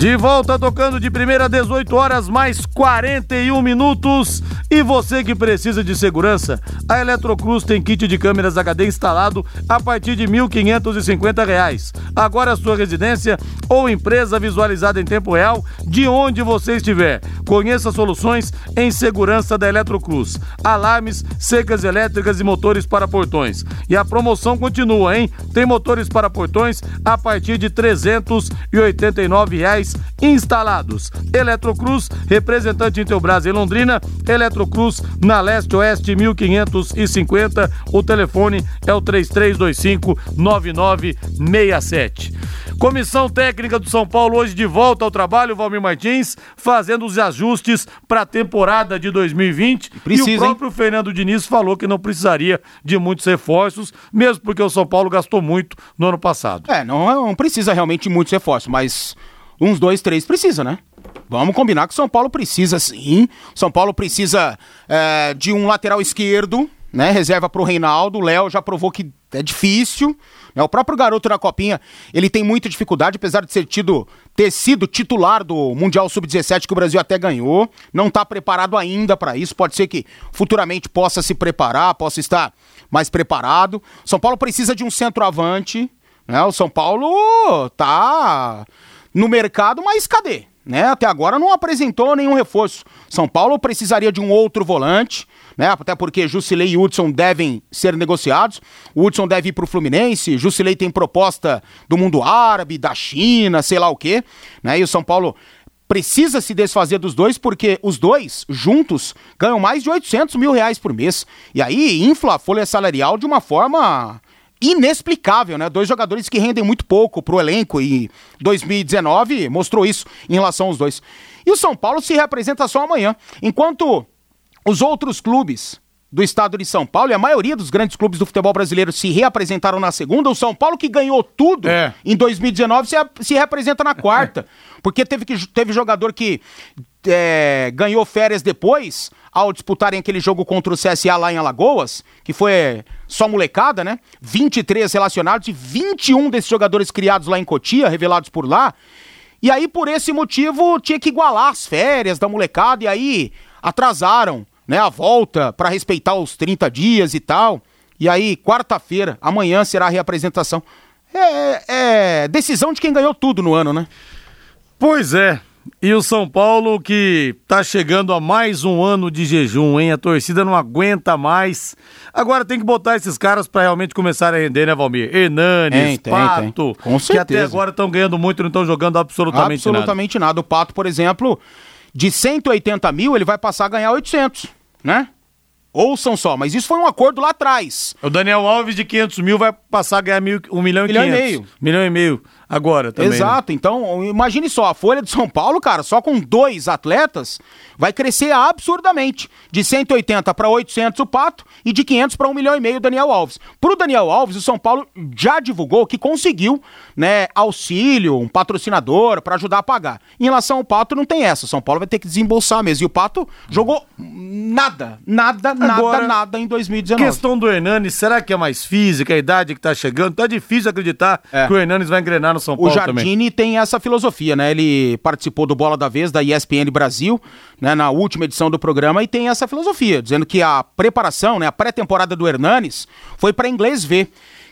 De volta tocando de primeira a 18 horas mais 41 minutos. E você que precisa de segurança, a Eletrocruz tem kit de câmeras HD instalado a partir de R$ 1.550. Agora a sua residência ou empresa visualizada em tempo real de onde você estiver. Conheça soluções em segurança da Eletrocruz. Alarmes, secas elétricas e motores para portões. E a promoção continua, hein? Tem motores para portões a partir de 389 reais instalados. Eletrocruz, representante Intelbras em Londrina, Eletrocruz na Leste Oeste 1550. O telefone é o 3325 9967. Comissão Técnica do São Paulo hoje de volta ao trabalho, Valmir Martins, fazendo os ajustes para a temporada de 2020. Precisa, e o próprio hein? Fernando Diniz falou que não precisaria de muitos reforços, mesmo porque o São Paulo gastou muito no ano passado. É, não, não precisa realmente de muitos reforços, mas uns dois, três precisa, né? Vamos combinar que São Paulo precisa sim. São Paulo precisa é, de um lateral esquerdo, né? Reserva para o Reinaldo. O Léo já provou que é difícil. Né? O próprio garoto na Copinha, ele tem muita dificuldade, apesar de ser tido, ter sido titular do Mundial Sub-17 que o Brasil até ganhou. Não está preparado ainda para isso. Pode ser que futuramente possa se preparar, possa estar mais preparado. São Paulo precisa de um centroavante. Né? O São Paulo tá no mercado, mas cadê? Né? Até agora não apresentou nenhum reforço. São Paulo precisaria de um outro volante, né? Até porque Jusilei e Hudson devem ser negociados. O Hudson deve ir para o Fluminense, Jusilei tem proposta do mundo árabe, da China, sei lá o quê, né? E o São Paulo precisa se desfazer dos dois porque os dois juntos ganham mais de 800 mil reais por mês. E aí infla a folha salarial de uma forma inexplicável, né? Dois jogadores que rendem muito pouco pro elenco e 2019 mostrou isso em relação aos dois. E o São Paulo se representa só amanhã, enquanto os outros clubes do estado de São Paulo e a maioria dos grandes clubes do futebol brasileiro se reapresentaram na segunda. O São Paulo, que ganhou tudo é. em 2019, se, se representa na quarta. <laughs> porque teve, que, teve jogador que é, ganhou férias depois, ao disputarem aquele jogo contra o CSA lá em Alagoas, que foi só molecada, né? 23 relacionados e 21 desses jogadores criados lá em Cotia, revelados por lá. E aí, por esse motivo, tinha que igualar as férias da molecada, e aí atrasaram né, a volta para respeitar os 30 dias e tal. E aí, quarta-feira, amanhã será a reapresentação. É, é decisão de quem ganhou tudo no ano, né? Pois é. E o São Paulo que tá chegando a mais um ano de jejum, hein? A torcida não aguenta mais. Agora tem que botar esses caras para realmente começar a render, né, Valmir? Hernanes, tem, Pato, tem, tem. que até agora estão ganhando muito e não estão jogando absolutamente, absolutamente nada. Absolutamente nada. O Pato, por exemplo, de 180 mil, ele vai passar a ganhar 800 né? Ouçam só, mas isso foi um acordo lá atrás. O Daniel Alves de 500 mil vai passar a ganhar mil, um milhão e milhão 500. e meio. Milhão e meio. Agora também. Né? Exato, né? então imagine só, a Folha de São Paulo, cara, só com dois atletas, vai crescer absurdamente. De 180 para 800 o Pato e de 500 para 1 milhão e meio o Daniel Alves. Pro Daniel Alves, o São Paulo já divulgou que conseguiu, né, auxílio, um patrocinador para ajudar a pagar. Em relação ao Pato, não tem essa. O São Paulo vai ter que desembolsar mesmo. E o Pato jogou nada, nada, Agora, nada, nada em 2019. Questão do Hernani, será que é mais física, a idade que tá chegando? Tá difícil acreditar é. que o Hernanes vai engrenar no São Paulo O Jardine também. tem essa filosofia, né? Ele participou do Bola da Vez da ESPN Brasil, né, na última edição do programa e tem essa filosofia, dizendo que a preparação, né, a pré-temporada do Hernanes foi para inglês ver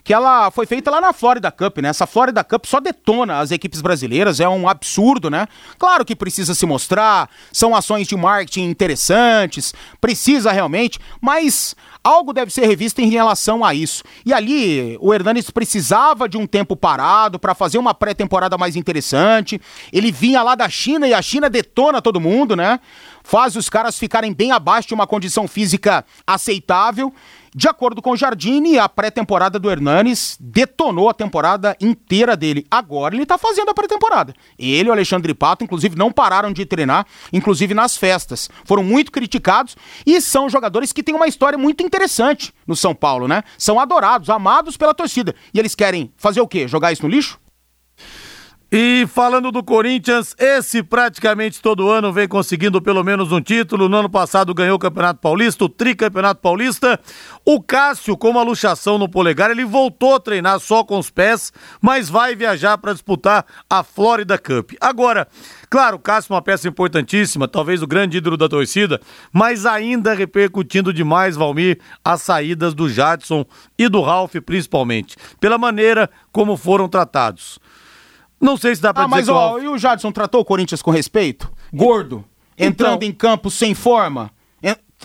que ela foi feita lá na Florida Cup, né? Essa Florida Cup só detona as equipes brasileiras, é um absurdo, né? Claro que precisa se mostrar, são ações de marketing interessantes, precisa realmente, mas algo deve ser revisto em relação a isso. E ali, o Hernanes precisava de um tempo parado para fazer uma pré-temporada mais interessante. Ele vinha lá da China e a China detona todo mundo, né? Faz os caras ficarem bem abaixo de uma condição física aceitável. De acordo com Jardine, a pré-temporada do Hernanes detonou a temporada inteira dele. Agora ele tá fazendo a pré-temporada. Ele e o Alexandre Pato, inclusive, não pararam de treinar, inclusive nas festas. Foram muito criticados e são jogadores que têm uma história muito interessante no São Paulo, né? São adorados, amados pela torcida. E eles querem fazer o quê? Jogar isso no lixo? E falando do Corinthians, esse praticamente todo ano vem conseguindo pelo menos um título. No ano passado ganhou o Campeonato Paulista, o Tricampeonato Paulista. O Cássio, com uma luxação no polegar, ele voltou a treinar só com os pés, mas vai viajar para disputar a Florida Cup. Agora, claro, o Cássio é uma peça importantíssima, talvez o grande ídolo da torcida, mas ainda repercutindo demais, Valmir, as saídas do Jadson e do Ralph, principalmente, pela maneira como foram tratados. Não sei se dá pra ah, dizer mas ó, e o Jadson tratou o Corinthians com respeito? Gordo, entrando então... em campo sem forma.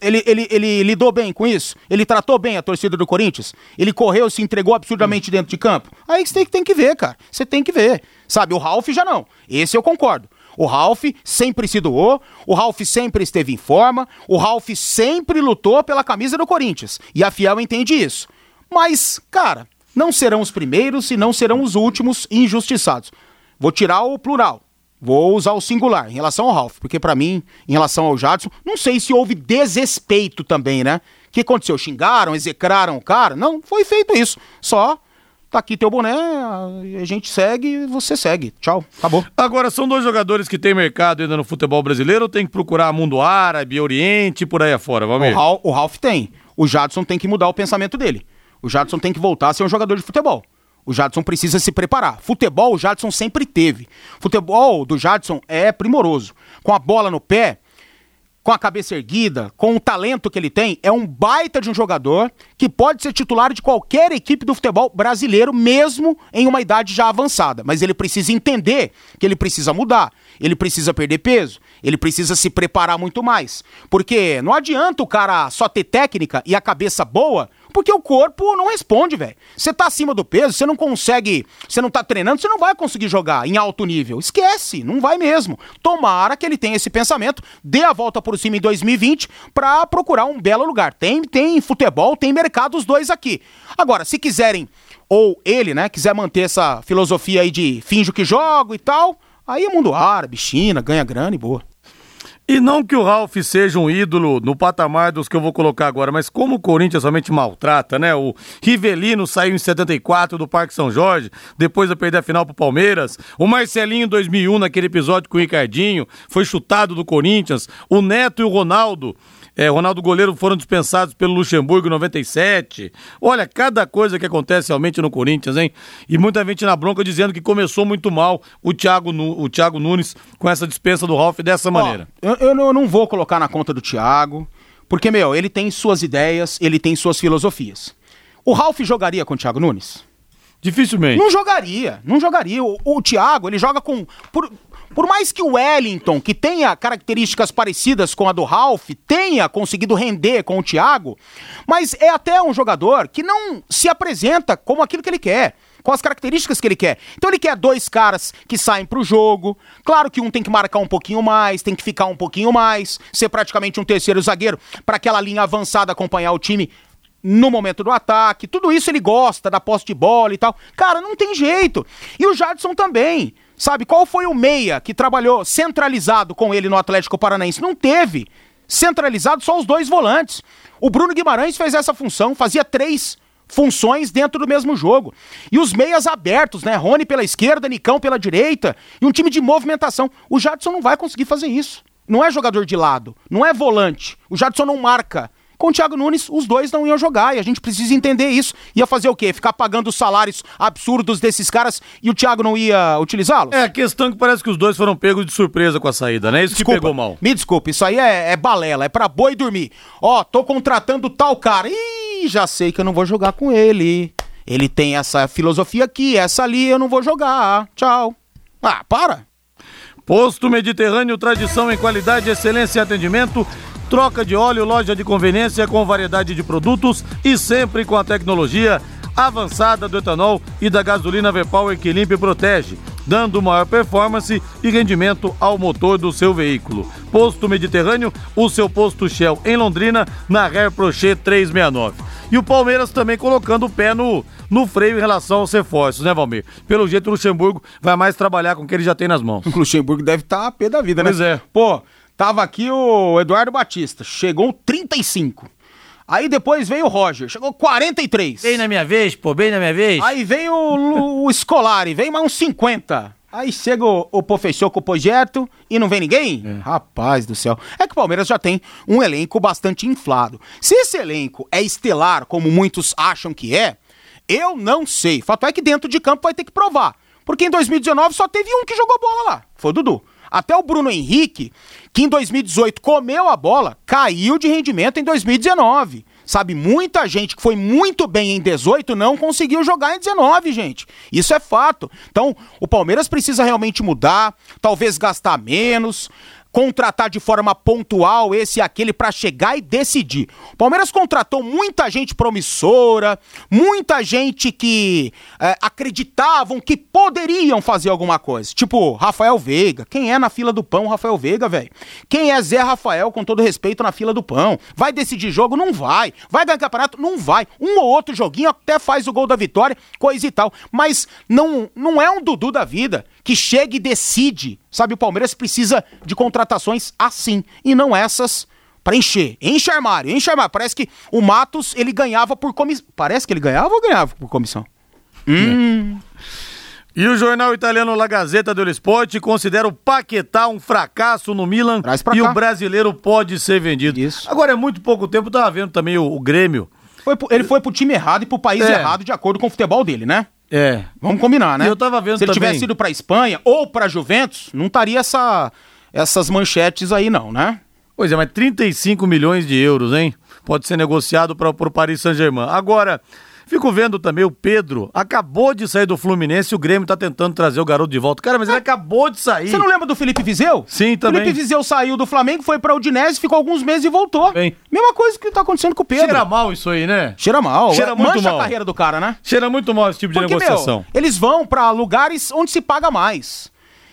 Ele, ele, ele lidou bem com isso? Ele tratou bem a torcida do Corinthians? Ele correu, se entregou absurdamente dentro de campo? Aí você tem, tem que ver, cara. Você tem que ver. Sabe, o Ralf já não. Esse eu concordo. O Ralf sempre se doou, o Ralf sempre esteve em forma, o Ralf sempre lutou pela camisa do Corinthians. E a Fiel entende isso. Mas, cara, não serão os primeiros e não serão os últimos injustiçados. Vou tirar o plural. Vou usar o singular em relação ao Ralph, porque para mim, em relação ao Jadson, não sei se houve desrespeito também, né? O que aconteceu? Xingaram, execraram o cara? Não, foi feito isso. Só tá aqui teu boné, a gente segue, você segue. Tchau, acabou. Agora, são dois jogadores que têm mercado ainda no futebol brasileiro ou tem que procurar mundo árabe, oriente, por aí afora? Vamos ver. O, o Ralph tem. O Jadson tem que mudar o pensamento dele. O Jadson tem que voltar a ser um jogador de futebol. O Jadson precisa se preparar. Futebol, o Jadson sempre teve. Futebol do Jadson é primoroso. Com a bola no pé, com a cabeça erguida, com o talento que ele tem, é um baita de um jogador que pode ser titular de qualquer equipe do futebol brasileiro, mesmo em uma idade já avançada. Mas ele precisa entender que ele precisa mudar, ele precisa perder peso, ele precisa se preparar muito mais. Porque não adianta o cara só ter técnica e a cabeça boa porque o corpo não responde, velho. Você tá acima do peso, você não consegue, você não tá treinando, você não vai conseguir jogar em alto nível. Esquece, não vai mesmo. Tomara que ele tenha esse pensamento, dê a volta por cima em 2020 para procurar um belo lugar. Tem, tem futebol, tem mercado os dois aqui. Agora, se quiserem ou ele, né, quiser manter essa filosofia aí de finjo que jogo e tal, aí é mundo árabe, China, ganha grana e boa. E não que o Ralf seja um ídolo no patamar dos que eu vou colocar agora, mas como o Corinthians somente maltrata, né? O Rivelino saiu em 74 do Parque São Jorge, depois de perder a final pro Palmeiras. O Marcelinho em 2001, naquele episódio com o Ricardinho, foi chutado do Corinthians. O Neto e o Ronaldo é, Ronaldo Goleiro foram dispensados pelo Luxemburgo em 97. Olha, cada coisa que acontece realmente no Corinthians, hein? E muita gente na bronca dizendo que começou muito mal o Thiago, o Thiago Nunes com essa dispensa do Ralf dessa maneira. eu, eu não vou colocar na conta do Thiago, porque, meu, ele tem suas ideias, ele tem suas filosofias. O Ralf jogaria com o Thiago Nunes? Dificilmente. Não jogaria, não jogaria. O, o Thiago, ele joga com. Por, por mais que o Wellington, que tenha características parecidas com a do Ralph, tenha conseguido render com o Thiago, mas é até um jogador que não se apresenta como aquilo que ele quer com as características que ele quer. Então ele quer dois caras que saem pro jogo. Claro que um tem que marcar um pouquinho mais, tem que ficar um pouquinho mais, ser praticamente um terceiro zagueiro para aquela linha avançada acompanhar o time no momento do ataque, tudo isso ele gosta da posse de bola e tal. Cara, não tem jeito. E o Jadson também. Sabe, qual foi o meia que trabalhou centralizado com ele no Atlético Paranaense? Não teve. Centralizado só os dois volantes. O Bruno Guimarães fez essa função, fazia três funções dentro do mesmo jogo. E os meias abertos, né? Rony pela esquerda, Nicão pela direita, e um time de movimentação. O Jadson não vai conseguir fazer isso. Não é jogador de lado, não é volante. O Jadson não marca. Com o Thiago Nunes, os dois não iam jogar e a gente precisa entender isso. Ia fazer o quê? Ficar pagando os salários absurdos desses caras e o Thiago não ia utilizá-los? É, a questão é que parece que os dois foram pegos de surpresa com a saída, né? Isso Desculpa, que pegou mal. Me desculpe, isso aí é, é balela, é pra boi dormir. Ó, tô contratando tal cara. Ih, já sei que eu não vou jogar com ele. Ele tem essa filosofia aqui, essa ali, eu não vou jogar. Tchau. Ah, para. Posto Mediterrâneo, tradição em qualidade, excelência e atendimento. Troca de óleo, loja de conveniência com variedade de produtos e sempre com a tecnologia avançada do etanol e da gasolina V-Power que limpa e protege, dando maior performance e rendimento ao motor do seu veículo. Posto Mediterrâneo, o seu posto Shell em Londrina, na Rare Prochet 369. E o Palmeiras também colocando o pé no, no freio em relação aos reforços, né, Valmir? Pelo jeito, o Luxemburgo vai mais trabalhar com o que ele já tem nas mãos. <laughs> O Luxemburgo deve estar tá a pé da vida, Pois né? é. Pô, tava aqui o Eduardo Batista, chegou 35. Aí depois veio o Roger, chegou 43. Bem na minha vez, pô, bem na minha vez. Aí vem o, o Scolari, vem mais uns 50. Aí chega o, o professor com o projeto e não vem ninguém? Rapaz do céu. É que o Palmeiras já tem um elenco bastante inflado. Se esse elenco é estelar, como muitos acham que é, eu não sei. Fato é que dentro de campo vai ter que provar. Porque em 2019 só teve um que jogou bola lá. Foi o Dudu. Até o Bruno Henrique, que em 2018 comeu a bola, caiu de rendimento em 2019. Sabe, muita gente que foi muito bem em 18 não conseguiu jogar em 19, gente. Isso é fato. Então, o Palmeiras precisa realmente mudar, talvez gastar menos, contratar de forma pontual esse e aquele pra chegar e decidir. O Palmeiras contratou muita gente promissora, muita gente que é, acreditavam que poderiam fazer alguma coisa. Tipo, Rafael Veiga. Quem é na fila do pão, Rafael Veiga, velho? Quem é Zé Rafael, com todo respeito, na fila do pão? Vai decidir jogo? Não vai. Vai ganhar campeonato? Não vai. Um ou outro joguinho até faz o gol da vitória, coisa e tal. Mas não, não é um Dudu da vida que chega e decide. Sabe, o Palmeiras precisa de contratações assim e não essas pra encher. Enche armário, enche armário. Parece que o Matos, ele ganhava por comissão. Parece que ele ganhava ou ganhava por comissão? Hum. E o jornal italiano La Gazzetta dello Sport considera o Paquetá um fracasso no Milan e cá. o brasileiro pode ser vendido. Isso. Agora é muito pouco tempo, tava vendo também o, o Grêmio. Foi pro- ele foi pro time errado e pro país É. errado de acordo com o futebol dele, né? É. Vamos combinar, né? Eu tava vendo Se ele também- tivesse ido pra Espanha ou pra Juventus, não estaria essa, essas manchetes aí não, né? Pois é, mas 35 milhões de euros, hein? Pode ser negociado para o Paris Saint-Germain. Agora, fico vendo também o Pedro, acabou de sair do Fluminense e o Grêmio tá tentando trazer o garoto de volta. Cara, mas ele acabou de sair. Você não lembra do Felipe Vizeu? Sim, também. Felipe Vizeu saiu do Flamengo, foi pra Udinese, ficou alguns meses e voltou. Bem. Mesma coisa que tá acontecendo com o Pedro. Cheira mal isso aí, né? Cheira mal. Cheira É, muito Mancha mal. a carreira do cara, né? Cheira muito mal esse tipo de Porque, negociação. meu, eles vão pra lugares onde se paga mais.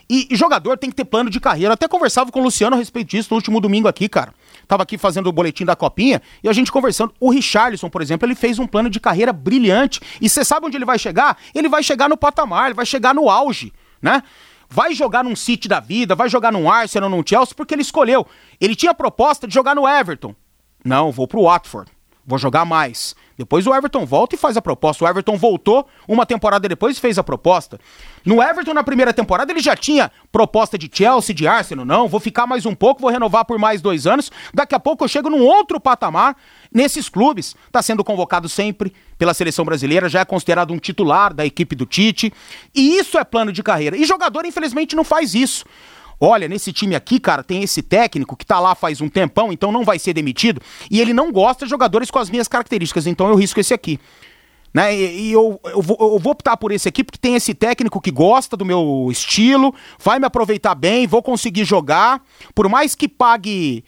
E, e jogador tem que ter plano de carreira. Eu até conversava com o Luciano a respeito disso no último domingo aqui, cara. Tava aqui fazendo o boletim da copinha e a gente conversando. O Richarlison, por exemplo, ele fez um plano de carreira brilhante. E você sabe onde ele vai chegar? Ele vai chegar no patamar, ele vai chegar no auge, né? Vai jogar num City da vida, vai jogar num Arsenal, num Chelsea, porque ele escolheu. Ele tinha a proposta de jogar no Everton. Não, vou pro Watford. Vou jogar mais. Depois o Everton volta e faz a proposta. O Everton voltou uma temporada depois e fez a proposta. No Everton, na primeira temporada, ele já tinha proposta de Chelsea, de Arsenal. Não, vou ficar mais um pouco, vou renovar por mais dois anos. Daqui a pouco eu chego num outro patamar nesses clubes. Tá sendo convocado sempre pela seleção brasileira, já é considerado um titular da equipe do Tite. E isso é plano de carreira. E jogador, infelizmente, não faz isso. Olha, nesse time aqui, cara, tem esse técnico que tá lá faz um tempão, então não vai ser demitido, e ele não gosta de jogadores com as minhas características, então eu risco esse aqui. Né? E, e eu, eu, vou, eu vou optar por esse aqui porque tem esse técnico que gosta do meu estilo, vai me aproveitar bem, vou conseguir jogar. Por mais que pague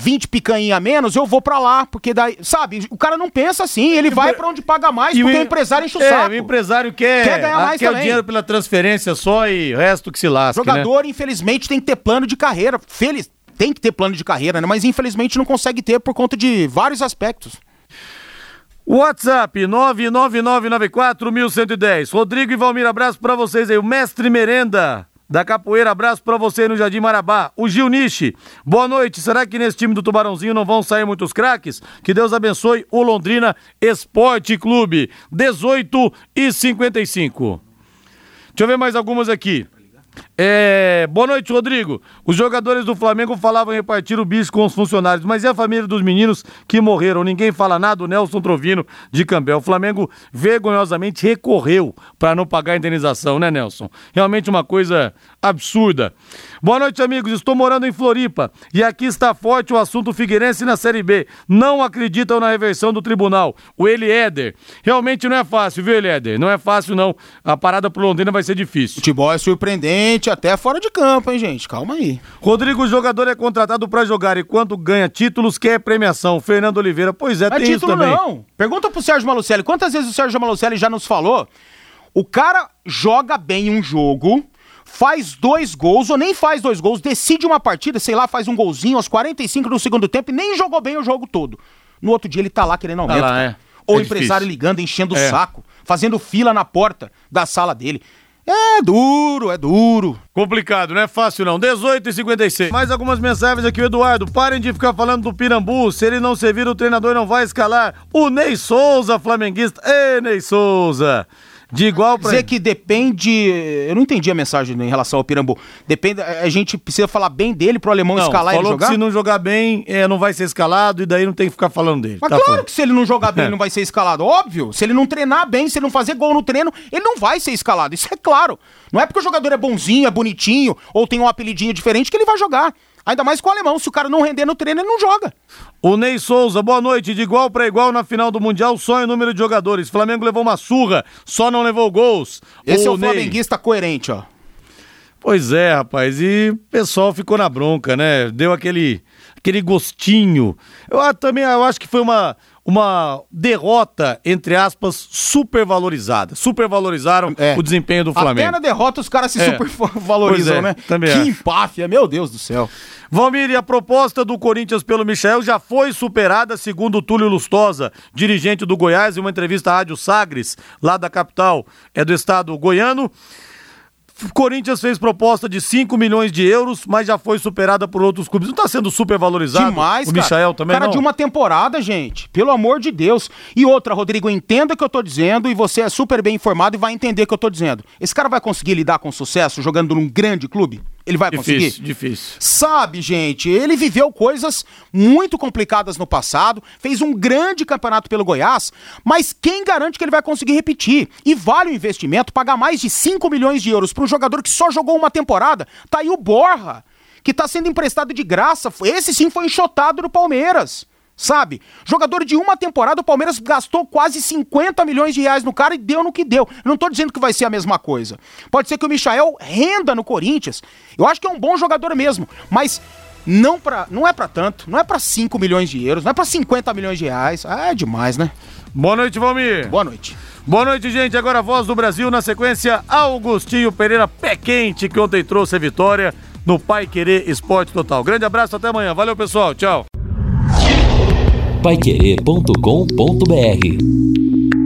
20 picanha a menos, eu vou pra lá, porque daí, sabe, o cara não pensa assim, ele vai pra onde paga mais, E porque o em- empresário enche o é, saco. o empresário quer, Quer ganhar mais quer o também. dinheiro pela transferência só e o resto que se lasque, né? Jogador, infelizmente, tem que ter plano de carreira. Feliz, tem que ter plano de carreira, né? Mas infelizmente não consegue ter por conta de vários aspectos. WhatsApp 99994110. Rodrigo e Valmir, abraço pra vocês aí. O Mestre Merenda da Capoeira, abraço pra você no Jardim Marabá. O Gil Nishi, boa noite. Será que nesse time do Tubarãozinho não vão sair muitos craques? Que Deus abençoe o Londrina Esporte Clube. 18 e 55. Deixa eu ver mais algumas aqui. É, boa noite, Rodrigo. Os jogadores do Flamengo falavam em repartir o bicho com os funcionários, mas e a família dos meninos que morreram? Ninguém fala nada. O Nelson Trovino de Cambel. O Flamengo vergonhosamente recorreu para não pagar a indenização, né, Nelson? Realmente uma coisa absurda. Boa noite, amigos. Estou morando em Floripa e aqui está forte o assunto Figueirense na Série B. Não acreditam na reversão do tribunal. O Eliéder. Realmente não é fácil, viu, Eliéder? Não é fácil, não. A parada pro Londrina vai ser difícil. Futebol é surpreendente até fora de campo, hein, gente? Calma aí. Rodrigo, o jogador é contratado para jogar e quando ganha títulos, quer premiação. Fernando Oliveira, pois é, é tem isso título, também. não. Pergunta pro Sérgio Malucelli. Quantas vezes o Sérgio Malucelli já nos falou? O cara joga bem um jogo, faz dois gols, ou nem faz dois gols, decide uma partida, sei lá, faz um golzinho aos 45 do segundo tempo e nem jogou bem o jogo todo. No outro dia ele tá lá querendo aumento. lá, cara. é. Ou É o empresário difícil. ligando, enchendo É. o saco, fazendo fila na porta da sala dele. É duro, é duro. Complicado, não é fácil não. 18 e 56. Mais algumas mensagens aqui, o Eduardo. Parem de ficar falando do Pirambu. Se ele não servir, o treinador não vai escalar. O Ney Souza, flamenguista. Ê, Ney Souza. De igual pra. Dizer que depende. Eu não entendi a mensagem em relação ao Pirambu. Depende. A gente precisa falar bem dele pro alemão Não, escalar e falou jogar? que se não jogar bem, é, não vai ser escalado e daí não tem que ficar falando dele. Mas Tá claro falando. que se ele não jogar bem, <laughs> É. não vai ser escalado. Óbvio. Se ele não treinar bem, se ele não fazer gol no treino, ele não vai ser escalado. Isso é claro. Não é porque o jogador é bonzinho, é bonitinho, ou tem um apelidinho diferente que ele vai jogar. Ainda mais com o alemão. Se o cara não render no treino, ele não joga. O Ney Souza, boa noite. De igual para igual na final do Mundial, sonho número de jogadores. Flamengo levou uma surra, só não levou gols. Esse é o Ney. flamenguista coerente, ó. Pois é, rapaz. E o pessoal ficou na bronca, né? Deu aquele, aquele gostinho. Eu ah, também eu acho que foi uma, uma derrota, entre aspas, supervalorizada. Supervalorizaram o desempenho do Flamengo. É. Até na derrota os caras se É. supervalorizam, é, né? também que empáfia, meu Deus do céu. Valmir, a proposta do Corinthians pelo Michel já foi superada, segundo Túlio Lustosa, dirigente do Goiás, em uma entrevista à Rádio Sagres, lá da capital é do estado goiano. Corinthians fez proposta de 5 milhões de euros, mas já foi superada por outros clubes. Não está sendo supervalorizado? Demais, o cara. Michael também Cara não? de uma temporada, gente. Pelo amor de Deus. E outra, Rodrigo, entenda o que eu tô dizendo e você é super bem informado e vai entender o que eu tô dizendo. Esse cara vai conseguir lidar com sucesso jogando num grande clube? Ele vai conseguir? Difícil, difícil. Sabe, gente, ele viveu coisas muito complicadas no passado, fez um grande campeonato pelo Goiás, mas quem garante que ele vai conseguir repetir? E vale o investimento pagar mais de 5 milhões de euros para um jogador que só jogou uma temporada? Tá aí o Borra, que tá sendo emprestado de graça. Esse sim foi enxotado no Palmeiras. Sabe? Jogador de uma temporada, o Palmeiras gastou quase 50 milhões de reais no cara e deu no que deu. Eu não tô dizendo que vai ser a mesma coisa. Pode ser que o Michael renda no Corinthians. Eu acho que é um bom jogador mesmo, mas não, pra, não é pra tanto. Não é pra 5 milhões de euros, não é pra 50 milhões de reais. Ah, é demais, né? Boa noite, Valmir. Boa noite. Boa noite, gente. Agora a voz do Brasil na sequência, Augustinho Pereira, pé quente, que ontem trouxe a vitória no Pai Querer Esporte Total. Grande abraço, até amanhã. Valeu, pessoal. Tchau paiquerê.com.br